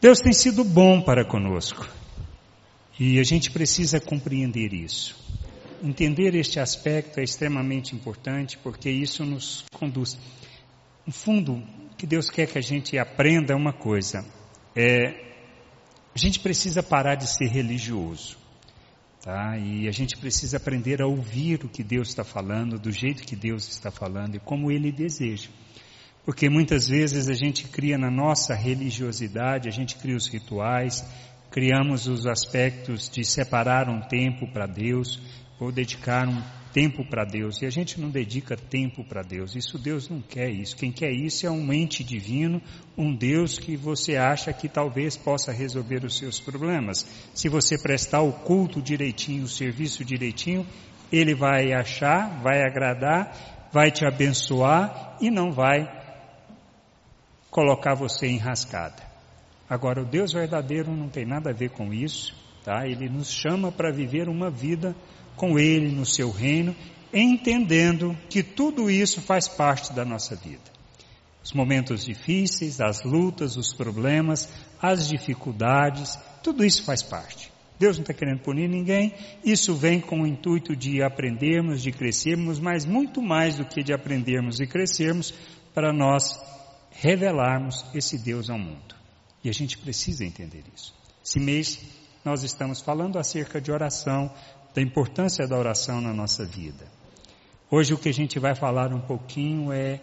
Deus tem sido bom para conosco. E a gente precisa compreender isso. Entender este aspecto é extremamente importante porque isso nos conduz. No fundo, o que Deus quer que a gente aprenda é uma coisa. É, a gente precisa parar de ser religioso. Tá? E a gente precisa aprender a ouvir o que Deus está falando, do jeito que Deus está falando e como Ele deseja. Porque muitas vezes a gente cria na nossa religiosidade, a gente cria os rituais, criamos os aspectos de separar um tempo para Deus, ou dedicar um tempo para Deus. E a gente não dedica tempo para Deus. Isso Deus não quer isso. Quem quer isso é um ente divino, um Deus que você acha que talvez possa resolver os seus problemas. Se você prestar o culto direitinho, o serviço direitinho, ele vai achar, vai agradar, vai te abençoar e não vai colocar você em rascada. Agora, o Deus verdadeiro não tem nada a ver com isso, tá? Ele nos chama para viver uma vida com Ele no seu reino, entendendo que tudo isso faz parte da nossa vida. Os momentos difíceis, as lutas, os problemas, as dificuldades, tudo isso faz parte. Deus não está querendo punir ninguém, isso vem com o intuito de aprendermos, de crescermos, mas muito mais do que de aprendermos e crescermos, para nós revelarmos esse Deus ao mundo. E a gente precisa entender isso. Esse mês nós estamos falando acerca de oração, da importância da oração na nossa vida. Hoje o que a gente vai falar um pouquinho é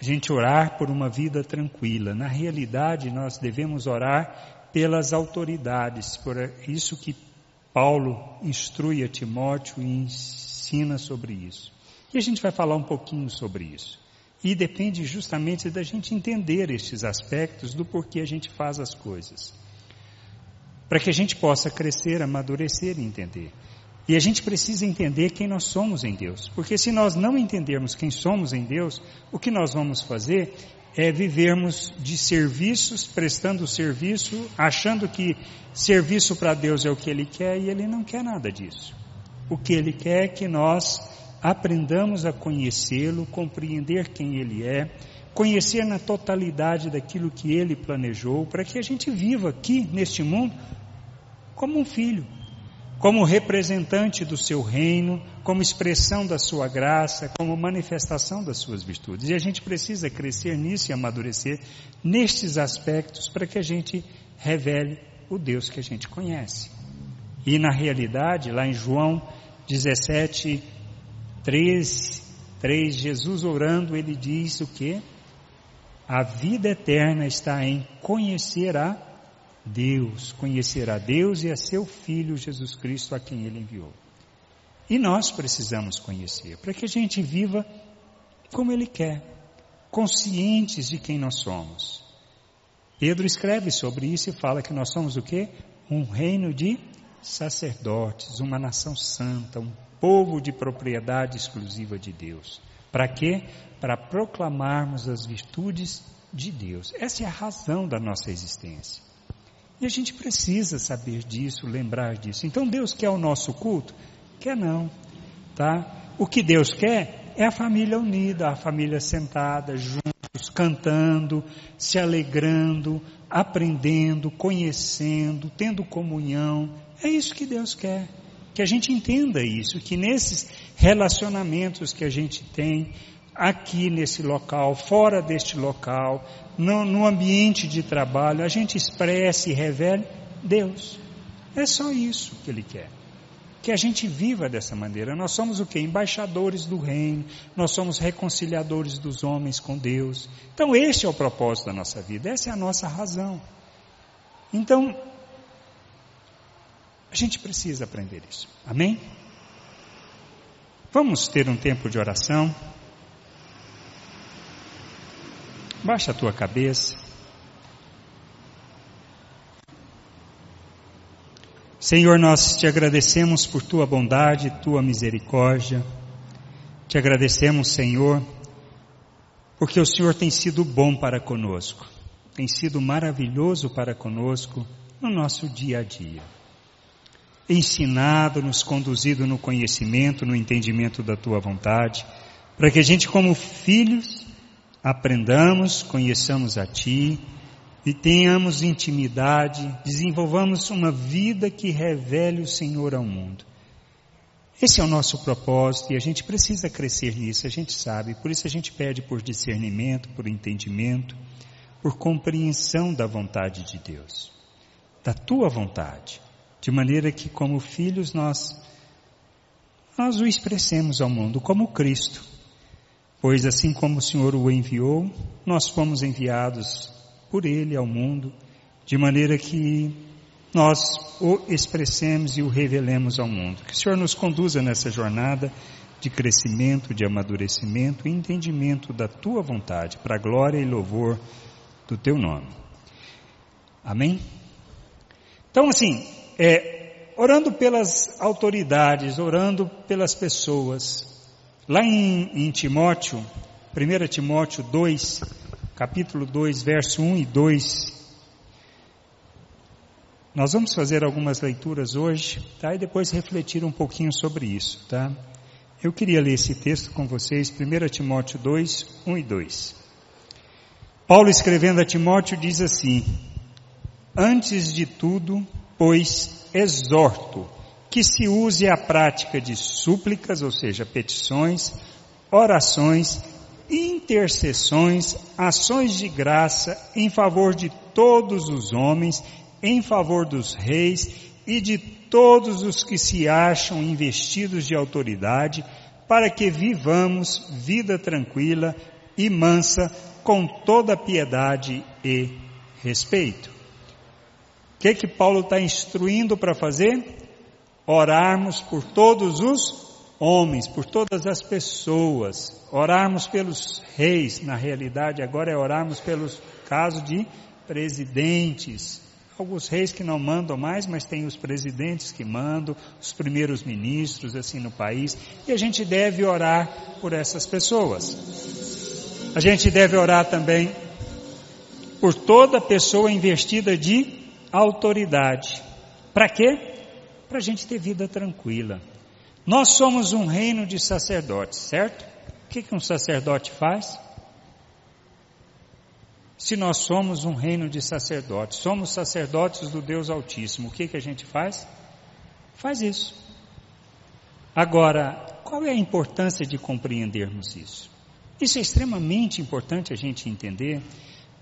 a gente orar por uma vida tranquila. Na realidade, nós devemos orar pelas autoridades, por isso que Paulo instrui a Timóteo e ensina sobre isso. E a gente vai falar um pouquinho sobre isso. E depende justamente da gente entender estes aspectos do porquê a gente faz as coisas. Para que a gente possa crescer, amadurecer e entender. E a gente precisa entender quem nós somos em Deus. Porque se nós não entendermos quem somos em Deus, o que nós vamos fazer é vivermos de serviços, prestando serviço, achando que serviço para Deus é o que Ele quer e Ele não quer nada disso. O que Ele quer é que nós aprendamos a conhecê-lo, compreender quem Ele é, conhecer na totalidade daquilo que Ele planejou, para que a gente viva aqui neste mundo como um filho como representante do seu reino, como expressão da sua graça, como manifestação das suas virtudes. E a gente precisa crescer nisso e amadurecer nestes aspectos para que a gente revele o Deus que a gente conhece. E na realidade, lá em João 17, 3, 3 Jesus orando, ele diz o que? A vida eterna está em conhecer a Deus, conhecer a Deus e a seu Filho Jesus Cristo a quem Ele enviou. E nós precisamos conhecer, para que a gente viva como Ele quer, conscientes de quem nós somos. Pedro escreve sobre isso e fala que nós somos o quê? Um reino de sacerdotes, uma nação santa, um povo de propriedade exclusiva de Deus. Para quê? Para proclamarmos as virtudes de Deus. Essa é a razão da nossa existência. E a gente precisa saber disso, lembrar disso. Então Deus quer o nosso culto? Quer não, tá? O que Deus quer é a família unida, a família sentada juntos, cantando, se alegrando, aprendendo, conhecendo, tendo comunhão. É isso que Deus quer. Que a gente entenda isso, que nesses relacionamentos que a gente tem, aqui nesse local, fora deste local, no, no ambiente de trabalho, a gente expresse e revele Deus. É só isso que Ele quer. Que a gente viva dessa maneira. Nós somos o que? Embaixadores do reino, nós somos reconciliadores dos homens com Deus. Então, este é o propósito da nossa vida, essa é a nossa razão. Então, a gente precisa aprender isso. Amém? Vamos ter um tempo de oração. Baixa a tua cabeça. Senhor, nós te agradecemos por tua bondade, tua misericórdia. Te agradecemos, Senhor, porque o Senhor tem sido bom para conosco, tem sido maravilhoso para conosco no nosso dia a dia. Ensinado, nos conduzido no conhecimento, no entendimento da tua vontade, para que a gente, como filhos, aprendamos, conheçamos a Ti, e tenhamos intimidade, desenvolvamos uma vida que revele o Senhor ao mundo. Esse é o nosso propósito e a gente precisa crescer nisso, a gente sabe, por isso a gente pede por discernimento, por entendimento, por compreensão da vontade de Deus, da tua vontade, de maneira que como filhos nós nós o expressemos ao mundo como Cristo. Pois assim como o Senhor o enviou, nós fomos enviados por Ele ao mundo, de maneira que nós o expressemos e o revelemos ao mundo. Que o Senhor nos conduza nessa jornada de crescimento, de amadurecimento e entendimento da Tua vontade, para a glória e louvor do Teu nome. Amém? Então assim, é, orando pelas autoridades, orando pelas pessoas. Lá em, em Timóteo, 1 Timóteo 2, capítulo 2, verso 1 e 2, nós vamos fazer algumas leituras hoje, tá? E depois refletir um pouquinho sobre isso, tá? Eu queria ler esse texto com vocês, 1 Timóteo 2, 1 e 2. Paulo escrevendo a Timóteo diz assim: Antes de tudo, pois exorto que se use a prática de súplicas, ou seja, petições, orações, intercessões, ações de graça em favor de todos os homens, em favor dos reis e de todos os que se acham investidos de autoridade, para que vivamos vida tranquila e mansa com toda piedade e respeito que que Paulo está instruindo para fazer? Orarmos por todos os homens, por todas as pessoas, orarmos pelos reis, na realidade agora é orarmos pelos casos de presidentes, alguns reis que não mandam mais, mas tem os presidentes que mandam, os primeiros ministros assim no país, e a gente deve orar por essas pessoas. A gente deve orar também por toda pessoa investida de autoridade. Para quê? Para a gente ter vida tranquila. Nós somos um reino de sacerdotes, certo? O que, que um sacerdote faz? Se nós somos um reino de sacerdotes, somos sacerdotes do Deus Altíssimo, o que, que a gente faz? Faz isso. Agora, qual é a importância de compreendermos isso? Isso é extremamente importante a gente entender,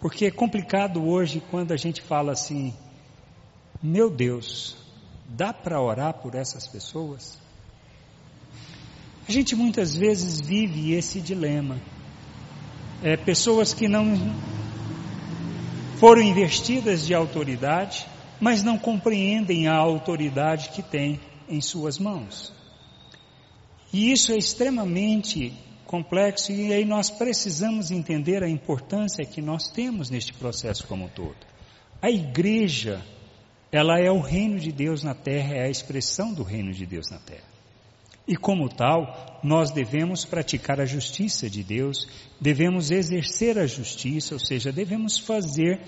porque é complicado hoje quando a gente fala assim, meu Deus, dá para orar por essas pessoas? A gente muitas vezes vive esse dilema. É, pessoas que não foram investidas de autoridade, mas não compreendem a autoridade que têm em suas mãos. E isso é extremamente complexo e aí nós precisamos entender a importância que nós temos neste processo como um todo. A igreja ela é o reino de Deus na terra, é a expressão do reino de Deus na terra. E como tal, nós devemos praticar a justiça de Deus, devemos exercer a justiça, ou seja, devemos fazer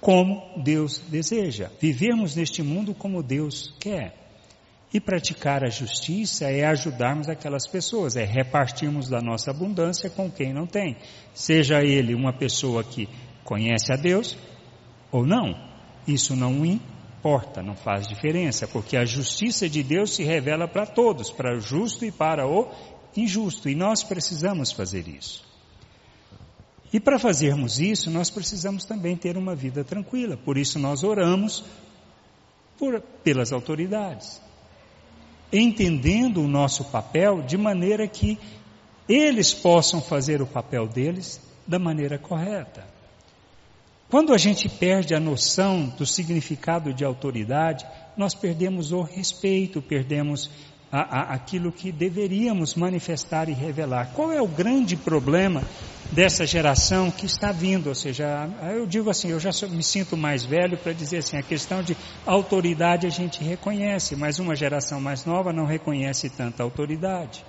como Deus deseja, vivermos neste mundo como Deus quer. E praticar a justiça é ajudarmos aquelas pessoas, é repartirmos da nossa abundância com quem não tem. Seja ele uma pessoa que conhece a Deus ou não. Isso não importa, não faz diferença, porque a justiça de Deus se revela para todos, para o justo e para o injusto, e nós precisamos fazer isso. E para fazermos isso, nós precisamos também ter uma vida tranquila, por isso nós oramos por, pelas autoridades, entendendo o nosso papel de maneira que eles possam fazer o papel deles da maneira correta. Quando a gente perde a noção do significado de autoridade, nós perdemos o respeito, perdemos a, a, aquilo que deveríamos manifestar e revelar. Qual é o grande problema dessa geração que está vindo? Ou seja, eu digo assim, eu já me sinto mais velho para dizer assim, a questão de autoridade a gente reconhece, mas uma geração mais nova não reconhece tanta autoridade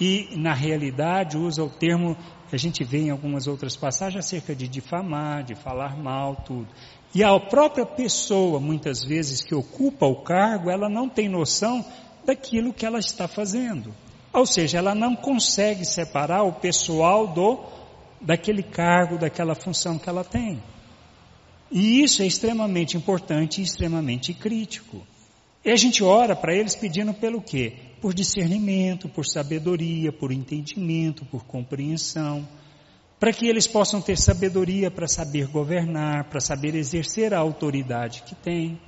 e, na realidade, usa o termo que a gente vê em algumas outras passagens acerca de difamar, de falar mal, tudo. E a própria pessoa, muitas vezes, que ocupa o cargo, ela não tem noção daquilo que ela está fazendo. Ou seja, ela não consegue separar o pessoal do daquele cargo, daquela função que ela tem. E isso é extremamente importante e extremamente crítico. E a gente ora para eles pedindo pelo quê? Por discernimento, por sabedoria, por entendimento, por compreensão, para que eles possam ter sabedoria para saber governar, para saber exercer a autoridade que têm.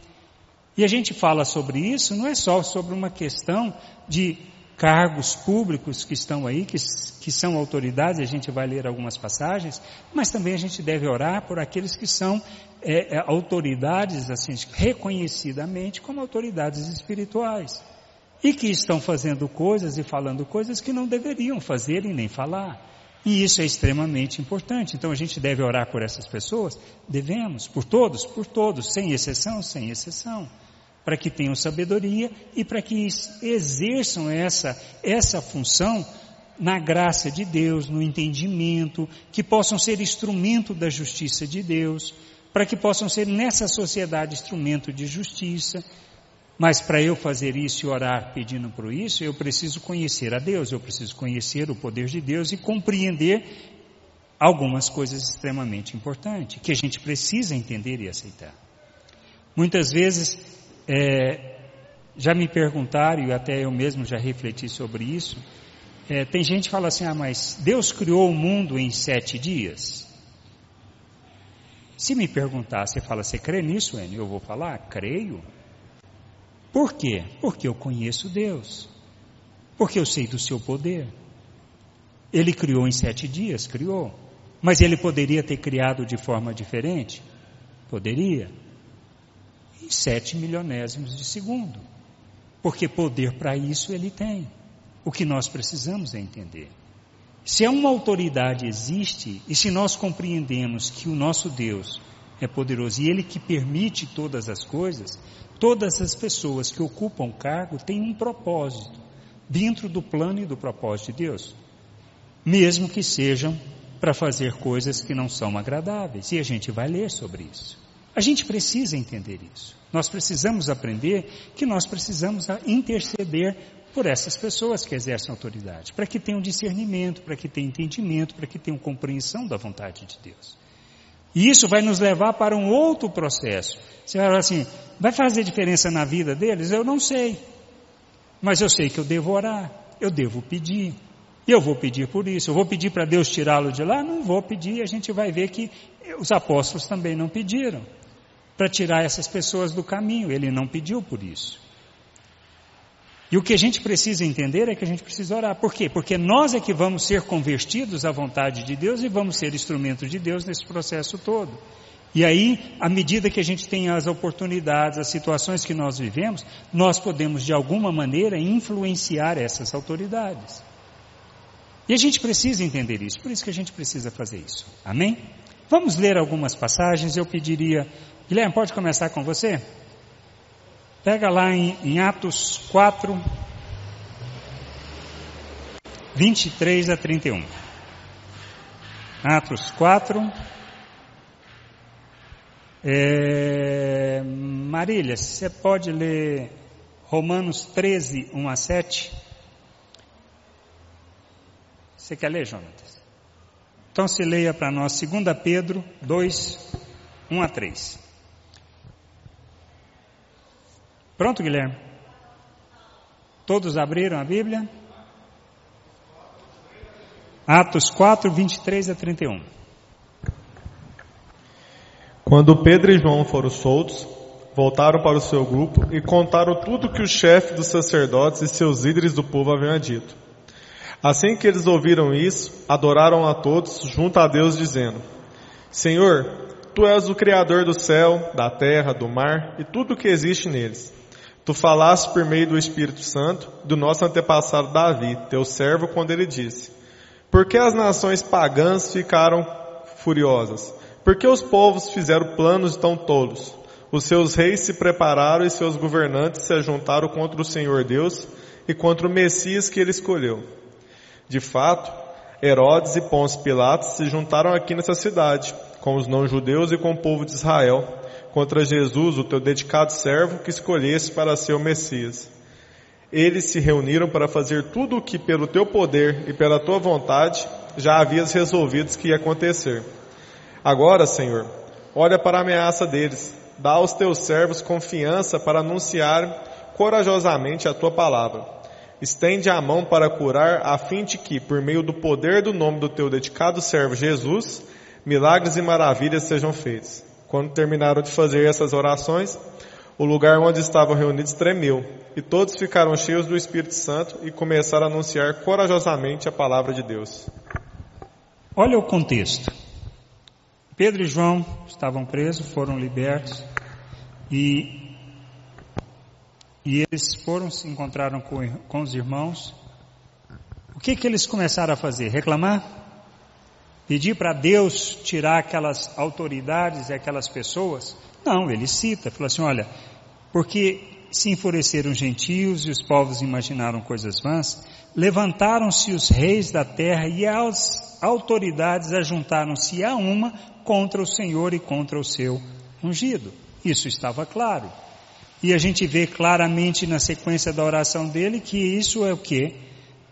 E a gente fala sobre isso não é só sobre uma questão de cargos públicos que estão aí, que, que são autoridades, a gente vai ler algumas passagens, mas também a gente deve orar por aqueles que são é, é, autoridades, assim, reconhecidamente como autoridades espirituais. E que estão fazendo coisas e falando coisas que não deveriam fazer e nem falar. E isso é extremamente importante. Então a gente deve orar por essas pessoas? Devemos, por todos, por todos, sem exceção, sem exceção para que tenham sabedoria e para que exerçam essa, essa função na graça de Deus, no entendimento, que possam ser instrumento da justiça de Deus, para que possam ser nessa sociedade instrumento de justiça. Mas para eu fazer isso e orar pedindo por isso, eu preciso conhecer a Deus, eu preciso conhecer o poder de Deus e compreender algumas coisas extremamente importantes, que a gente precisa entender e aceitar. Muitas vezes é, já me perguntaram, e até eu mesmo já refleti sobre isso, é, tem gente que fala assim, ah, mas Deus criou o mundo em sete dias? Se me perguntar, você fala, você crê nisso, Enio? Eu vou falar, creio. Por quê? Porque eu conheço Deus. Porque eu sei do seu poder. Ele criou em sete dias, criou. Mas ele poderia ter criado de forma diferente? Poderia em sete milionésimos de segundo. Porque poder para isso ele tem. O que nós precisamos é entender. Se uma autoridade existe, e se nós compreendemos que o nosso Deus é poderoso e Ele que permite todas as coisas, todas as pessoas que ocupam cargo têm um propósito dentro do plano e do propósito de Deus, mesmo que sejam para fazer coisas que não são agradáveis, e a gente vai ler sobre isso. A gente precisa entender isso. Nós precisamos aprender que nós precisamos interceder por essas pessoas que exercem autoridade, para que tenham discernimento, para que tenham entendimento, para que tenham compreensão da vontade de Deus. E isso vai nos levar para um outro processo. Você vai falar assim, vai fazer diferença na vida deles? Eu não sei. Mas eu sei que eu devo orar, eu devo pedir. Eu vou pedir por isso. Eu vou pedir para Deus tirá-lo de lá? Não vou pedir. A gente vai ver que os apóstolos também não pediram para tirar essas pessoas do caminho. Ele não pediu por isso. E o que a gente precisa entender é que a gente precisa orar. Por quê? Porque nós é que vamos ser convertidos à vontade de Deus e vamos ser instrumentos de Deus nesse processo todo. E aí, à medida que a gente tem as oportunidades, as situações que nós vivemos, nós podemos de alguma maneira influenciar essas autoridades. E a gente precisa entender isso, por isso que a gente precisa fazer isso. Amém? Vamos ler algumas passagens, eu pediria Guilherme, pode começar com você? Pega lá em, em Atos 4, 23 a 31. Atos 4. É, Marília, você pode ler Romanos 13, 1 a 7? Você quer ler, Jonatas? Então se leia para nós 2 Pedro 2, 1 a 3. Pronto, Guilherme? Todos abriram a Bíblia? Atos 4, 23 a 31. Quando Pedro e João foram soltos, voltaram para o seu grupo e contaram tudo que o chefe dos sacerdotes e seus líderes do povo haviam dito. Assim que eles ouviram isso, adoraram a todos junto a Deus, dizendo: Senhor, tu és o Criador do céu, da terra, do mar e tudo o que existe neles. Tu falaste por meio do Espírito Santo do nosso antepassado Davi, teu servo, quando ele disse: Por que as nações pagãs ficaram furiosas? Por que os povos fizeram planos tão tolos? Os seus reis se prepararam e seus governantes se ajuntaram contra o Senhor Deus e contra o Messias que ele escolheu. De fato, Herodes e Pôncio Pilatos se juntaram aqui nessa cidade, com os não-judeus e com o povo de Israel, contra Jesus, o teu dedicado servo que escolheste para ser o Messias. Eles se reuniram para fazer tudo o que pelo teu poder e pela tua vontade já havias resolvido que ia acontecer. Agora, Senhor, olha para a ameaça deles. Dá aos teus servos confiança para anunciar corajosamente a tua palavra. Estende a mão para curar, a fim de que, por meio do poder do nome do teu dedicado servo Jesus, milagres e maravilhas sejam feitos. Quando terminaram de fazer essas orações, o lugar onde estavam reunidos tremeu, e todos ficaram cheios do Espírito Santo e começaram a anunciar corajosamente a palavra de Deus. Olha o contexto. Pedro e João estavam presos, foram libertos e, e eles foram se encontraram com, com os irmãos. O que que eles começaram a fazer? Reclamar? Pedir para Deus tirar aquelas autoridades e aquelas pessoas? Não, ele cita, falou assim, olha, porque se enfureceram os gentios e os povos imaginaram coisas vãs, levantaram-se os reis da terra e as autoridades ajuntaram-se a uma contra o Senhor e contra o seu ungido. Isso estava claro. E a gente vê claramente na sequência da oração dele que isso é o que?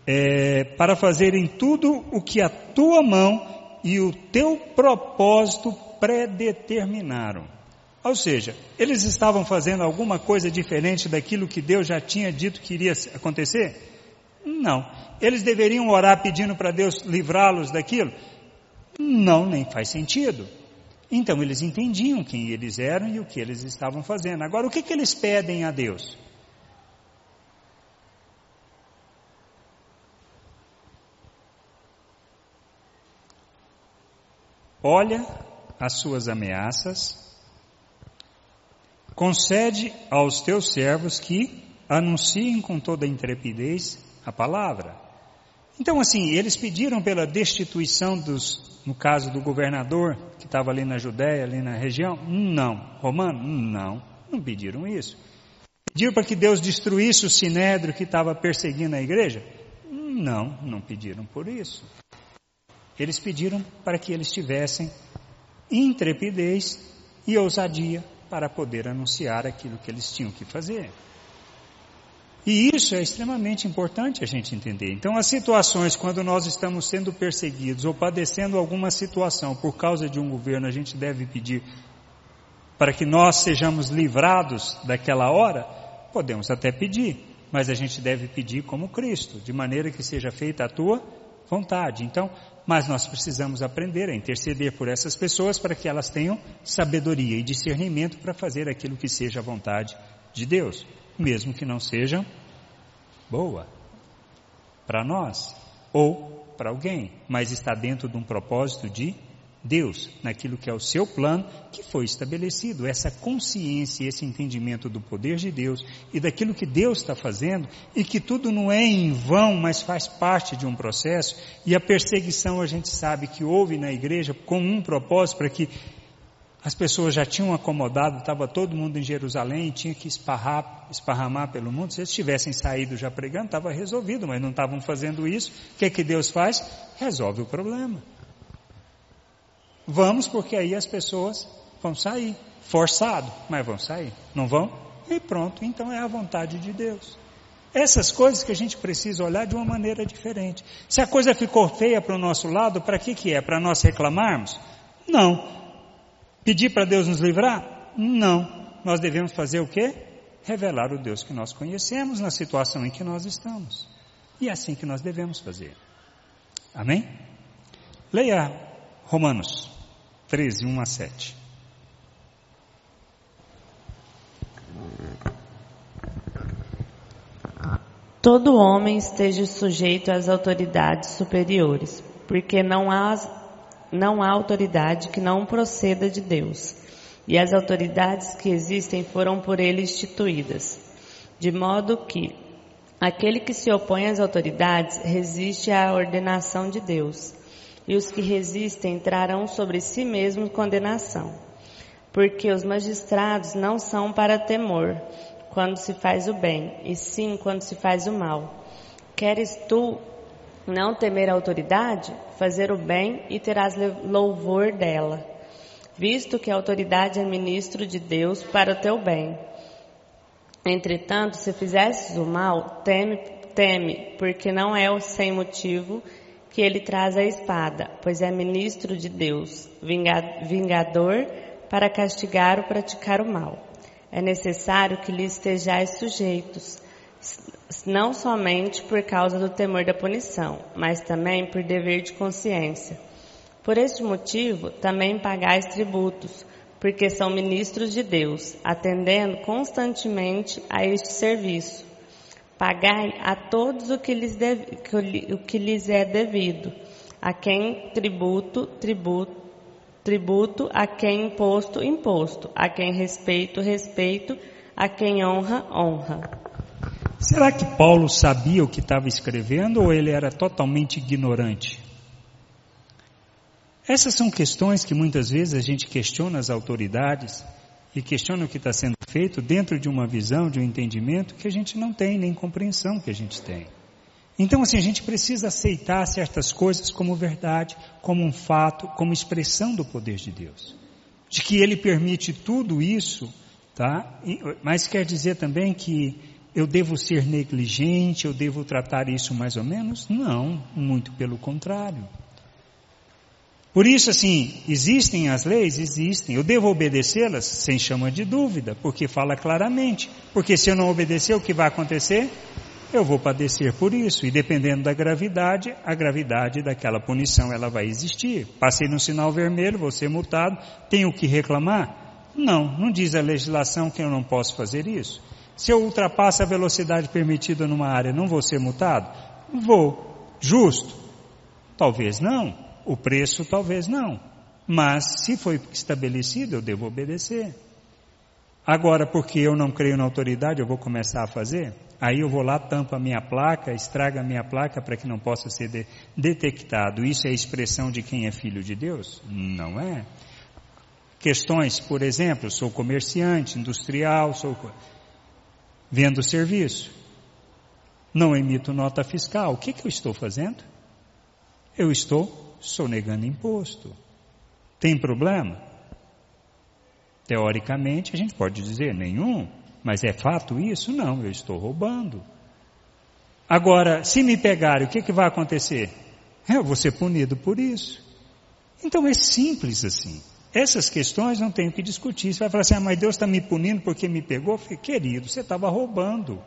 É, para fazerem tudo o que a tua mão e o teu propósito predeterminaram. Ou seja, eles estavam fazendo alguma coisa diferente daquilo que Deus já tinha dito que iria acontecer? Não. Eles deveriam orar pedindo para Deus livrá-los daquilo? Não, nem faz sentido. Então eles entendiam quem eles eram e o que eles estavam fazendo. Agora, o que, que eles pedem a Deus? Olha as suas ameaças Concede aos teus servos que anunciem com toda intrepidez a palavra. Então, assim, eles pediram pela destituição dos, no caso do governador que estava ali na Judéia, ali na região? Não. Romano? Não. Não pediram isso. Pediram para que Deus destruísse o sinédrio que estava perseguindo a igreja? Não, não pediram por isso. Eles pediram para que eles tivessem intrepidez e ousadia para poder anunciar aquilo que eles tinham que fazer. E isso é extremamente importante a gente entender. Então, as situações quando nós estamos sendo perseguidos ou padecendo alguma situação por causa de um governo, a gente deve pedir para que nós sejamos livrados daquela hora? Podemos até pedir, mas a gente deve pedir como Cristo, de maneira que seja feita a tua vontade. Então, mas nós precisamos aprender a interceder por essas pessoas para que elas tenham sabedoria e discernimento para fazer aquilo que seja a vontade de Deus, mesmo que não seja boa para nós ou para alguém, mas está dentro de um propósito de Deus, naquilo que é o seu plano que foi estabelecido. Essa consciência, esse entendimento do poder de Deus e daquilo que Deus está fazendo e que tudo não é em vão, mas faz parte de um processo. E a perseguição a gente sabe que houve na igreja com um propósito para que as pessoas já tinham acomodado, estava todo mundo em Jerusalém, tinha que esparrar, esparramar pelo mundo. Se eles tivessem saído já pregando, estava resolvido, mas não estavam fazendo isso. O que é que Deus faz? Resolve o problema. Vamos porque aí as pessoas vão sair, forçado, mas vão sair, não vão? E pronto, então é a vontade de Deus. Essas coisas que a gente precisa olhar de uma maneira diferente. Se a coisa ficou feia para o nosso lado, para que que é? Para nós reclamarmos? Não. Pedir para Deus nos livrar? Não. Nós devemos fazer o quê? Revelar o Deus que nós conhecemos na situação em que nós estamos. E é assim que nós devemos fazer. Amém? Leia Romanos 13, 1 a 7. Todo homem esteja sujeito às autoridades superiores, porque não há, não há autoridade que não proceda de Deus, e as autoridades que existem foram por ele instituídas, de modo que aquele que se opõe às autoridades resiste à ordenação de Deus e os que resistem trarão sobre si mesmos condenação. Porque os magistrados não são para temor quando se faz o bem, e sim quando se faz o mal. Queres tu não temer a autoridade, fazer o bem e terás louvor dela, visto que a autoridade é ministro de Deus para o teu bem. Entretanto, se fizesses o mal, teme, teme, porque não é sem motivo que ele traz a espada, pois é ministro de Deus, vingador para castigar ou praticar o mal. É necessário que lhe estejais sujeitos, não somente por causa do temor da punição, mas também por dever de consciência. Por este motivo, também pagais tributos, porque são ministros de Deus, atendendo constantemente a este serviço. Pagai a todos o que lhes, deve, o que lhes é devido, a quem tributo, tributo, tributo, a quem imposto, imposto, a quem respeito, respeito, a quem honra, honra. Será que Paulo sabia o que estava escrevendo ou ele era totalmente ignorante? Essas são questões que muitas vezes a gente questiona as autoridades e questiona o que está sendo feito dentro de uma visão, de um entendimento que a gente não tem, nem compreensão que a gente tem. Então, assim, a gente precisa aceitar certas coisas como verdade, como um fato, como expressão do poder de Deus. De que Ele permite tudo isso, tá? Mas quer dizer também que eu devo ser negligente, eu devo tratar isso mais ou menos? Não, muito pelo contrário. Por isso, assim, existem as leis? Existem. Eu devo obedecê-las? Sem chama de dúvida, porque fala claramente. Porque se eu não obedecer, o que vai acontecer? Eu vou padecer por isso. E dependendo da gravidade, a gravidade daquela punição ela vai existir. Passei no sinal vermelho, vou ser multado, tenho que reclamar? Não, não diz a legislação que eu não posso fazer isso. Se eu ultrapasso a velocidade permitida numa área, não vou ser multado? Vou. Justo? Talvez não. O preço, talvez não. Mas, se foi estabelecido, eu devo obedecer. Agora, porque eu não creio na autoridade, eu vou começar a fazer? Aí eu vou lá, tampo a minha placa, estraga a minha placa para que não possa ser de, detectado. Isso é expressão de quem é filho de Deus? Não é. Questões, por exemplo, sou comerciante, industrial, sou vendo serviço. Não emito nota fiscal. O que, que eu estou fazendo? Eu estou sonegando imposto. Tem problema? Teoricamente, a gente pode dizer nenhum, mas é fato isso? Não, eu estou roubando. Agora, se me pegarem, o que, que vai acontecer? Eu vou ser punido por isso. Então é simples assim. Essas questões não tem o que discutir. Você vai falar assim, ah, mas Deus está me punindo porque me pegou? falei, querido, você estava roubando.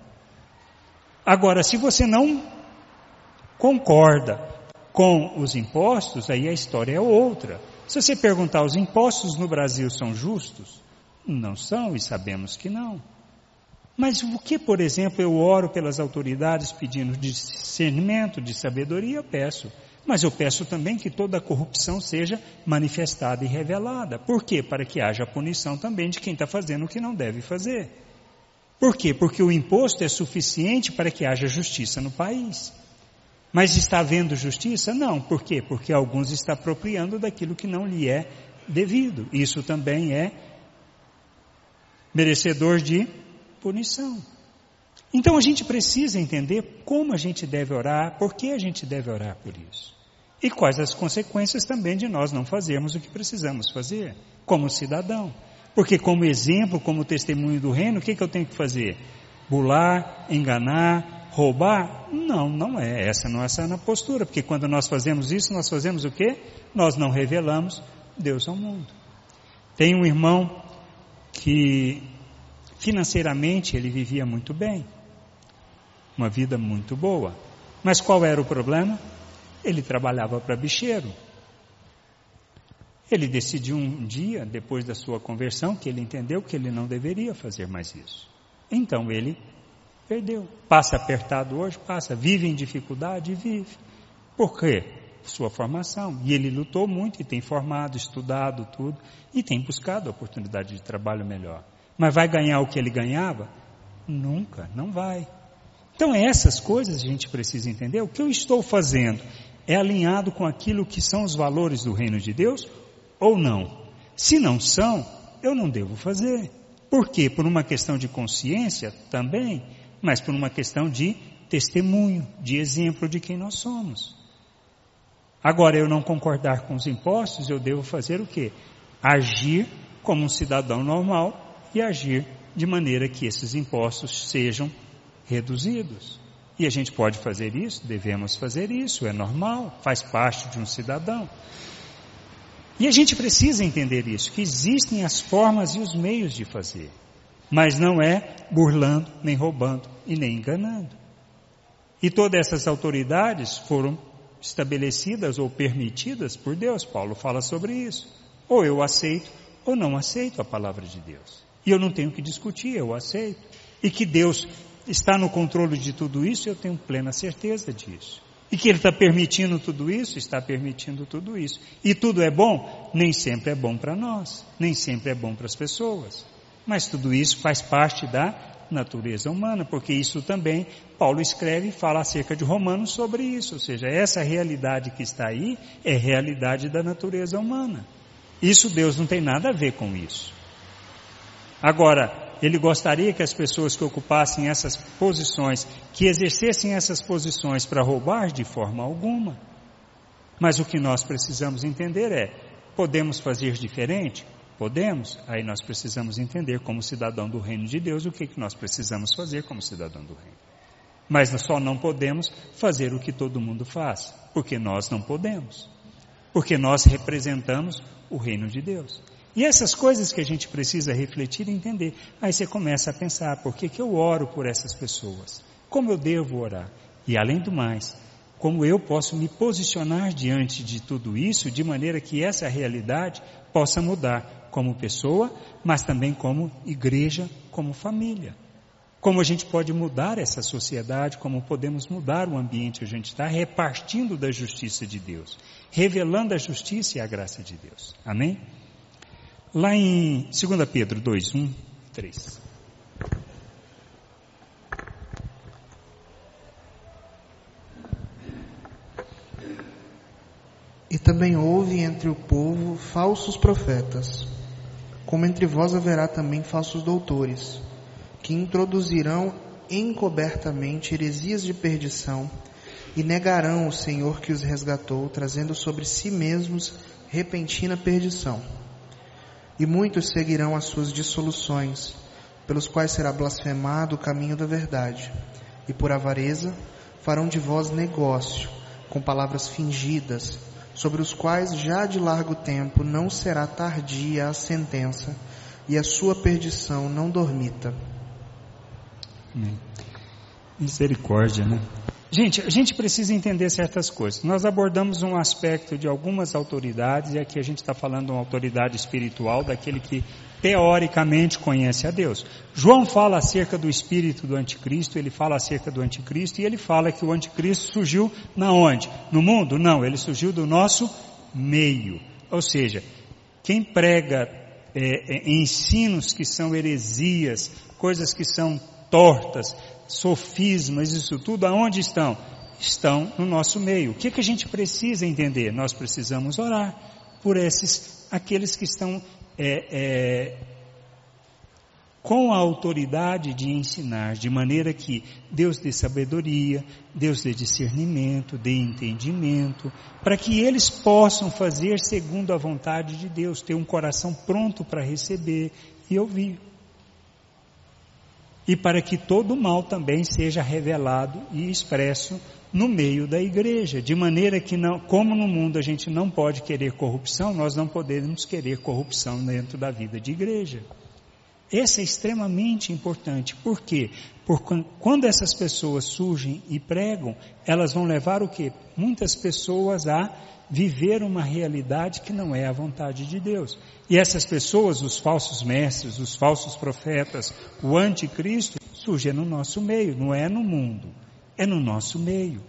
Agora, se você não concorda com os impostos, aí a história é outra. Se você perguntar, os impostos no Brasil são justos? Não são e sabemos que não. Mas o que, por exemplo, eu oro pelas autoridades pedindo discernimento, de sabedoria, eu peço. Mas eu peço também que toda a corrupção seja manifestada e revelada. Por quê? Para que haja punição também de quem está fazendo o que não deve fazer. Por quê? Porque o imposto é suficiente para que haja justiça no país. Mas está havendo justiça? Não. Por quê? Porque alguns estão apropriando daquilo que não lhe é devido. Isso também é merecedor de punição. Então a gente precisa entender como a gente deve orar, por que a gente deve orar por isso. E quais as consequências também de nós não fazermos o que precisamos fazer, como cidadão. Porque como exemplo, como testemunho do reino, o que, que eu tenho que fazer? Bular, enganar, roubar? Não, não é. Essa não é a postura. Porque quando nós fazemos isso, nós fazemos o quê? Nós não revelamos Deus ao mundo. Tem um irmão que Financeiramente ele vivia muito bem, uma vida muito boa. Mas qual era o problema? Ele trabalhava para bicheiro. Ele decidiu um dia, depois da sua conversão, que ele entendeu que ele não deveria fazer mais isso. Então ele perdeu. Passa apertado hoje, passa. Vive em dificuldade, vive. Por quê? Sua formação. E ele lutou muito e tem formado, estudado tudo e tem buscado oportunidade de trabalho melhor. Mas vai ganhar o que ele ganhava? Nunca, não vai. Então, essas coisas a gente precisa entender. O que eu estou fazendo é alinhado com aquilo que são os valores do reino de Deus ou não? Se não são, eu não devo fazer. Por quê? Por uma questão de consciência também, mas por uma questão de testemunho, de exemplo de quem nós somos. Agora, eu não concordar com os impostos, eu devo fazer o quê? Agir como um cidadão normal e agir de maneira que esses impostos sejam reduzidos. E a gente pode fazer isso, devemos fazer isso, é normal, faz parte de um cidadão. E a gente precisa entender isso, que existem as formas e os meios de fazer, mas não é burlando, nem roubando e nem enganando. E todas essas autoridades foram estabelecidas ou permitidas por Deus. Paulo fala sobre isso. Ou eu aceito ou não aceito a palavra de Deus. E eu não tenho que discutir, eu aceito. E que Deus está no controle de tudo isso, eu tenho plena certeza disso. E que Ele está permitindo tudo isso, está permitindo tudo isso. E tudo é bom? Nem sempre é bom para nós, nem sempre é bom para as pessoas. Mas tudo isso faz parte da natureza humana, porque isso também Paulo escreve e fala acerca de Romanos sobre isso, ou seja, essa realidade que está aí é realidade da natureza humana. Isso Deus não tem nada a ver com isso. Agora, ele gostaria que as pessoas que ocupassem essas posições, que exercessem essas posições para roubar de forma alguma. Mas o que nós precisamos entender é: podemos fazer diferente? Podemos. Aí nós precisamos entender, como cidadão do reino de Deus, o que, que nós precisamos fazer como cidadão do reino. Mas nós só não podemos fazer o que todo mundo faz, porque nós não podemos. Porque nós representamos o reino de Deus. E essas coisas que a gente precisa refletir e entender. Aí você começa a pensar, por que, que eu oro por essas pessoas? Como eu devo orar? E além do mais, como eu posso me posicionar diante de tudo isso de maneira que essa realidade possa mudar como pessoa, mas também como igreja, como família. Como a gente pode mudar essa sociedade, como podemos mudar o ambiente que a gente está, repartindo da justiça de Deus, revelando a justiça e a graça de Deus. Amém? Lá em 2 Pedro 2, 1, 3. E também houve entre o povo falsos profetas, como entre vós haverá também falsos doutores, que introduzirão encobertamente heresias de perdição e negarão o Senhor que os resgatou, trazendo sobre si mesmos repentina perdição. E muitos seguirão as suas dissoluções, pelos quais será blasfemado o caminho da verdade, e por avareza farão de vós negócio, com palavras fingidas, sobre os quais já de largo tempo não será tardia a sentença, e a sua perdição não dormita. Misericórdia, né? Gente, a gente precisa entender certas coisas. Nós abordamos um aspecto de algumas autoridades, e aqui a gente está falando de uma autoridade espiritual, daquele que teoricamente conhece a Deus. João fala acerca do espírito do anticristo, ele fala acerca do anticristo, e ele fala que o anticristo surgiu na onde? No mundo? Não, ele surgiu do nosso meio. Ou seja, quem prega é, é, ensinos que são heresias, coisas que são tortas, sofismas, isso tudo, aonde estão? Estão no nosso meio. O que, que a gente precisa entender? Nós precisamos orar por esses, aqueles que estão é, é, com a autoridade de ensinar, de maneira que Deus dê sabedoria, Deus dê discernimento, dê entendimento, para que eles possam fazer segundo a vontade de Deus, ter um coração pronto para receber e ouvir e para que todo o mal também seja revelado e expresso no meio da igreja, de maneira que não, como no mundo a gente não pode querer corrupção, nós não podemos querer corrupção dentro da vida de igreja. Esse é extremamente importante. Por quê? Porque quando essas pessoas surgem e pregam, elas vão levar o quê? Muitas pessoas a viver uma realidade que não é a vontade de Deus. E essas pessoas, os falsos mestres, os falsos profetas, o anticristo, surge no nosso meio, não é no mundo, é no nosso meio.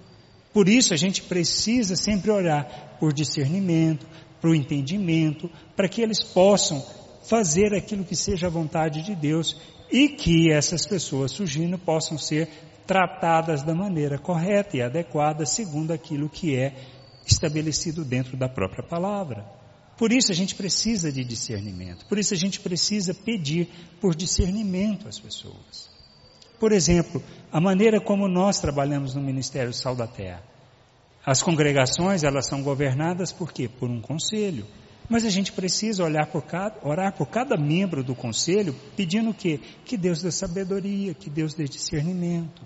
Por isso a gente precisa sempre orar por discernimento, para o entendimento, para que eles possam fazer aquilo que seja a vontade de Deus e que essas pessoas surgindo possam ser tratadas da maneira correta e adequada segundo aquilo que é estabelecido dentro da própria palavra. Por isso a gente precisa de discernimento, por isso a gente precisa pedir por discernimento às pessoas. Por exemplo, a maneira como nós trabalhamos no Ministério Sal da Terra. As congregações, elas são governadas por quê? Por um conselho. Mas a gente precisa olhar por cada, orar por cada membro do conselho, pedindo o quê? Que Deus dê sabedoria, que Deus dê discernimento,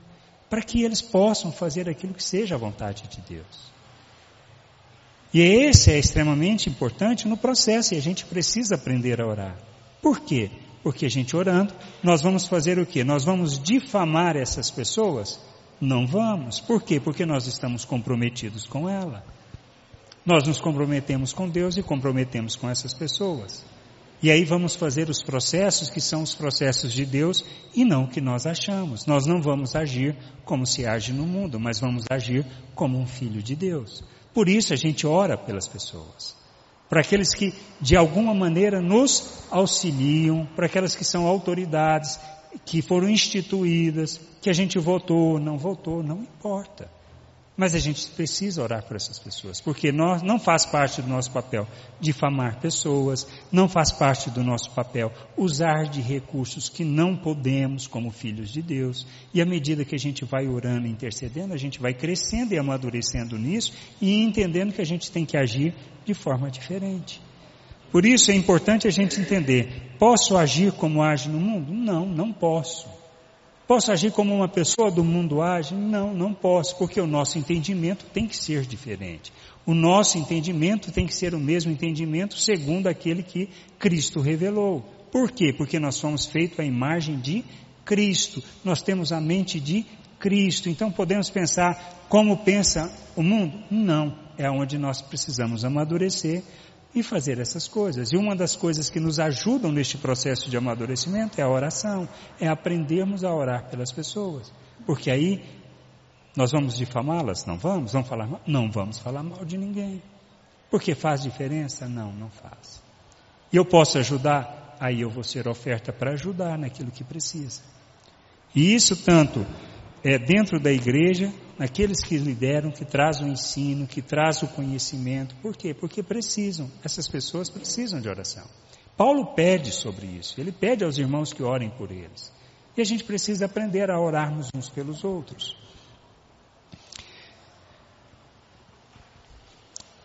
para que eles possam fazer aquilo que seja a vontade de Deus. E esse é extremamente importante no processo e a gente precisa aprender a orar. Por quê? Porque a gente orando, nós vamos fazer o quê? Nós vamos difamar essas pessoas? Não vamos. Por quê? Porque nós estamos comprometidos com ela. Nós nos comprometemos com Deus e comprometemos com essas pessoas. E aí vamos fazer os processos que são os processos de Deus e não o que nós achamos. Nós não vamos agir como se age no mundo, mas vamos agir como um filho de Deus. Por isso a gente ora pelas pessoas. Para aqueles que de alguma maneira nos auxiliam, para aquelas que são autoridades, que foram instituídas, que a gente votou, não votou, não importa. Mas a gente precisa orar por essas pessoas, porque nós, não faz parte do nosso papel difamar pessoas, não faz parte do nosso papel usar de recursos que não podemos como filhos de Deus. E à medida que a gente vai orando e intercedendo, a gente vai crescendo e amadurecendo nisso e entendendo que a gente tem que agir de forma diferente. Por isso é importante a gente entender: posso agir como age no mundo? Não, não posso. Posso agir como uma pessoa do mundo age? Não, não posso, porque o nosso entendimento tem que ser diferente. O nosso entendimento tem que ser o mesmo entendimento segundo aquele que Cristo revelou. Por quê? Porque nós somos feitos à imagem de Cristo. Nós temos a mente de Cristo. Então podemos pensar como pensa o mundo? Não. É onde nós precisamos amadurecer e fazer essas coisas. E uma das coisas que nos ajudam neste processo de amadurecimento é a oração, é aprendermos a orar pelas pessoas. Porque aí nós vamos difamá-las? Não vamos? Vamos falar mal? Não vamos falar mal de ninguém. Porque faz diferença? Não, não faz. E eu posso ajudar? Aí eu vou ser oferta para ajudar naquilo que precisa. E isso tanto é dentro da igreja naqueles que lideram, que traz o ensino, que traz o conhecimento. Por quê? Porque precisam, essas pessoas precisam de oração. Paulo pede sobre isso, ele pede aos irmãos que orem por eles. E a gente precisa aprender a orarmos uns pelos outros.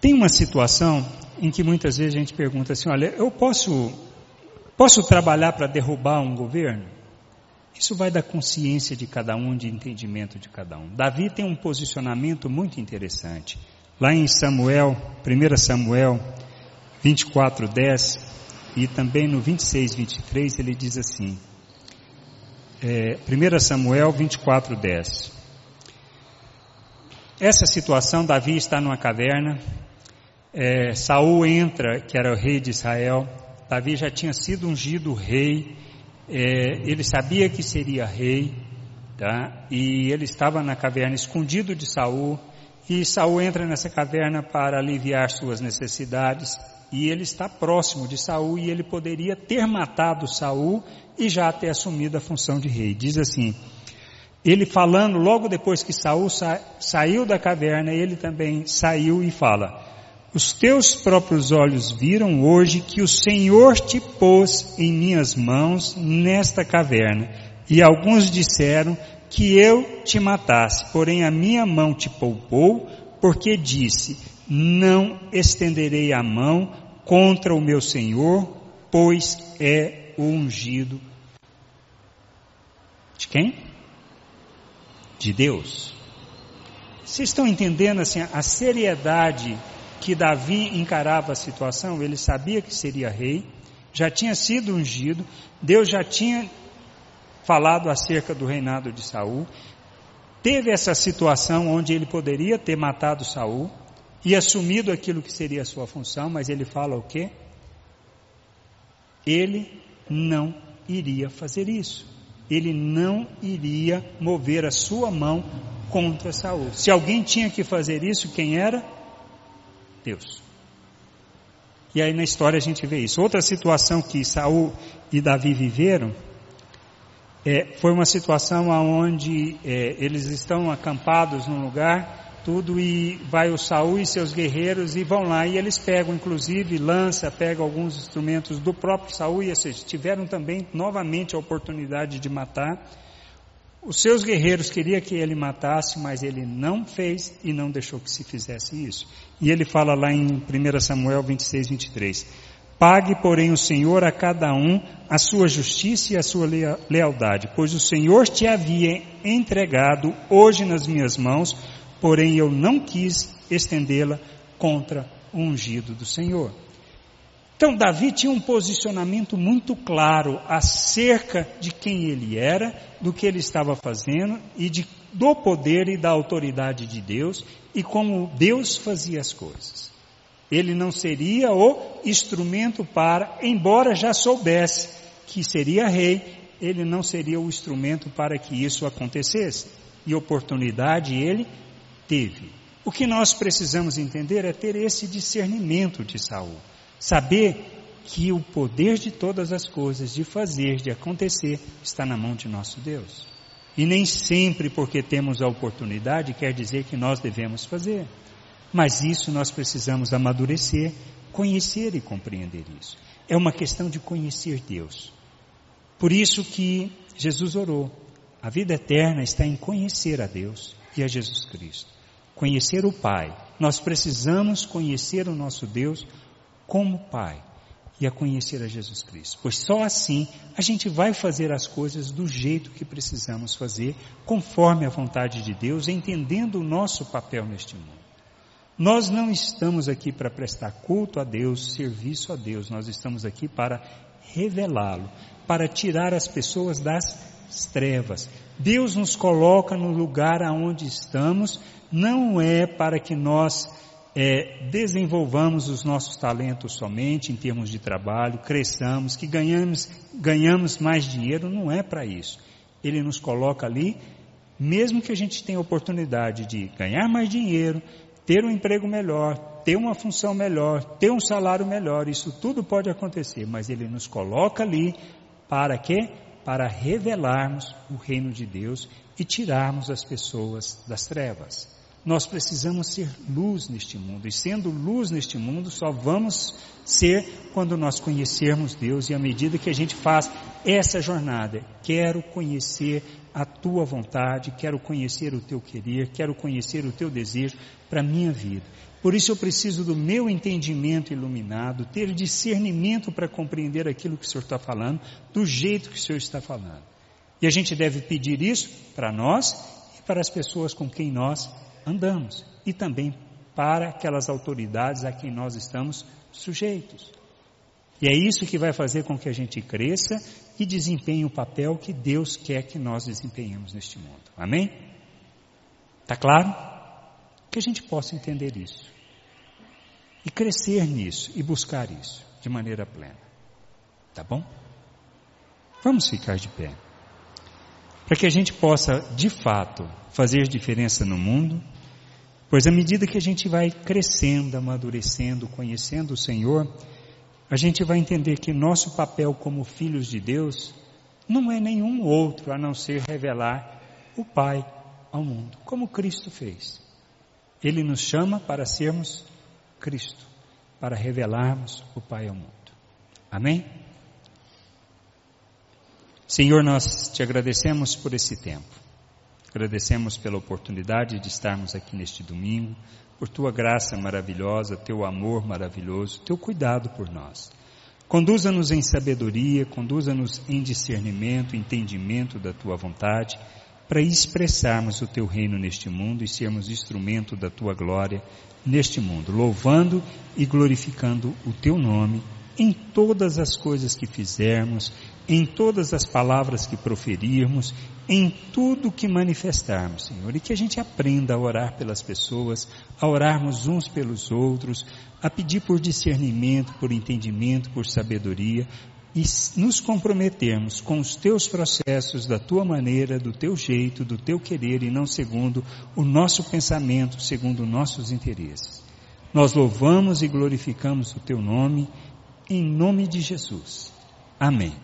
Tem uma situação em que muitas vezes a gente pergunta assim: olha, eu posso, posso trabalhar para derrubar um governo? Isso vai da consciência de cada um, de entendimento de cada um. Davi tem um posicionamento muito interessante. Lá em Samuel, 1 Samuel 24, 10 e também no 26, 23, ele diz assim, é, 1 Samuel 24, 10. Essa situação, Davi está numa caverna, é, Saul entra, que era o rei de Israel, Davi já tinha sido ungido rei, é, ele sabia que seria rei, tá? E ele estava na caverna escondido de Saul, e Saul entra nessa caverna para aliviar suas necessidades, e ele está próximo de Saul e ele poderia ter matado Saul e já ter assumido a função de rei. Diz assim: ele falando logo depois que Saul sa saiu da caverna, ele também saiu e fala: os teus próprios olhos viram hoje que o Senhor te pôs em minhas mãos nesta caverna. E alguns disseram que eu te matasse, porém a minha mão te poupou, porque disse: Não estenderei a mão contra o meu Senhor, pois é o ungido. De quem? De Deus. Vocês estão entendendo assim a seriedade que Davi encarava a situação, ele sabia que seria rei, já tinha sido ungido, Deus já tinha falado acerca do reinado de Saul, teve essa situação onde ele poderia ter matado Saul e assumido aquilo que seria a sua função, mas ele fala o quê? Ele não iria fazer isso. Ele não iria mover a sua mão contra Saul. Se alguém tinha que fazer isso, quem era? Deus. E aí na história a gente vê isso. Outra situação que Saul e Davi viveram é, foi uma situação onde é, eles estão acampados num lugar, tudo, e vai o Saul e seus guerreiros e vão lá, e eles pegam inclusive lança, pegam alguns instrumentos do próprio Saul, e ou seja, tiveram também novamente a oportunidade de matar. Os seus guerreiros queriam que ele matasse, mas ele não fez e não deixou que se fizesse isso. E ele fala lá em 1 Samuel 26, 23. Pague, porém, o Senhor a cada um a sua justiça e a sua lealdade, pois o Senhor te havia entregado hoje nas minhas mãos, porém eu não quis estendê-la contra o ungido do Senhor. Então, Davi tinha um posicionamento muito claro acerca de quem ele era, do que ele estava fazendo e de, do poder e da autoridade de Deus e como Deus fazia as coisas. Ele não seria o instrumento para, embora já soubesse que seria rei, ele não seria o instrumento para que isso acontecesse. E oportunidade ele teve. O que nós precisamos entender é ter esse discernimento de Saul. Saber que o poder de todas as coisas, de fazer, de acontecer, está na mão de nosso Deus. E nem sempre porque temos a oportunidade quer dizer que nós devemos fazer. Mas isso nós precisamos amadurecer, conhecer e compreender isso. É uma questão de conhecer Deus. Por isso que Jesus orou. A vida eterna está em conhecer a Deus e a Jesus Cristo. Conhecer o Pai. Nós precisamos conhecer o nosso Deus como Pai e a conhecer a Jesus Cristo. Pois só assim a gente vai fazer as coisas do jeito que precisamos fazer, conforme a vontade de Deus, entendendo o nosso papel neste mundo. Nós não estamos aqui para prestar culto a Deus, serviço a Deus, nós estamos aqui para revelá-lo, para tirar as pessoas das trevas. Deus nos coloca no lugar aonde estamos, não é para que nós é, desenvolvamos os nossos talentos somente em termos de trabalho, cresçamos, que ganhamos, ganhamos mais dinheiro, não é para isso. Ele nos coloca ali, mesmo que a gente tenha oportunidade de ganhar mais dinheiro, ter um emprego melhor, ter uma função melhor, ter um salário melhor, isso tudo pode acontecer, mas ele nos coloca ali para quê? Para revelarmos o reino de Deus e tirarmos as pessoas das trevas. Nós precisamos ser luz neste mundo, e sendo luz neste mundo, só vamos ser quando nós conhecermos Deus, e à medida que a gente faz essa jornada, quero conhecer a tua vontade, quero conhecer o teu querer, quero conhecer o teu desejo para a minha vida. Por isso eu preciso do meu entendimento iluminado, ter discernimento para compreender aquilo que o Senhor está falando, do jeito que o Senhor está falando. E a gente deve pedir isso para nós e para as pessoas com quem nós andamos e também para aquelas autoridades a quem nós estamos sujeitos. E é isso que vai fazer com que a gente cresça e desempenhe o papel que Deus quer que nós desempenhemos neste mundo. Amém? Está claro? Que a gente possa entender isso. E crescer nisso e buscar isso de maneira plena. Tá bom? Vamos ficar de pé. Para que a gente possa, de fato, fazer diferença no mundo Pois à medida que a gente vai crescendo, amadurecendo, conhecendo o Senhor, a gente vai entender que nosso papel como filhos de Deus não é nenhum outro a não ser revelar o Pai ao mundo, como Cristo fez. Ele nos chama para sermos Cristo, para revelarmos o Pai ao mundo. Amém? Senhor, nós te agradecemos por esse tempo. Agradecemos pela oportunidade de estarmos aqui neste domingo, por tua graça maravilhosa, teu amor maravilhoso, teu cuidado por nós. Conduza-nos em sabedoria, conduza-nos em discernimento, entendimento da tua vontade, para expressarmos o teu reino neste mundo e sermos instrumento da tua glória neste mundo, louvando e glorificando o teu nome em todas as coisas que fizermos, em todas as palavras que proferirmos, em tudo que manifestarmos, Senhor, e que a gente aprenda a orar pelas pessoas, a orarmos uns pelos outros, a pedir por discernimento, por entendimento, por sabedoria, e nos comprometermos com os teus processos da tua maneira, do teu jeito, do teu querer e não segundo o nosso pensamento, segundo nossos interesses. Nós louvamos e glorificamos o teu nome em nome de Jesus. Amém.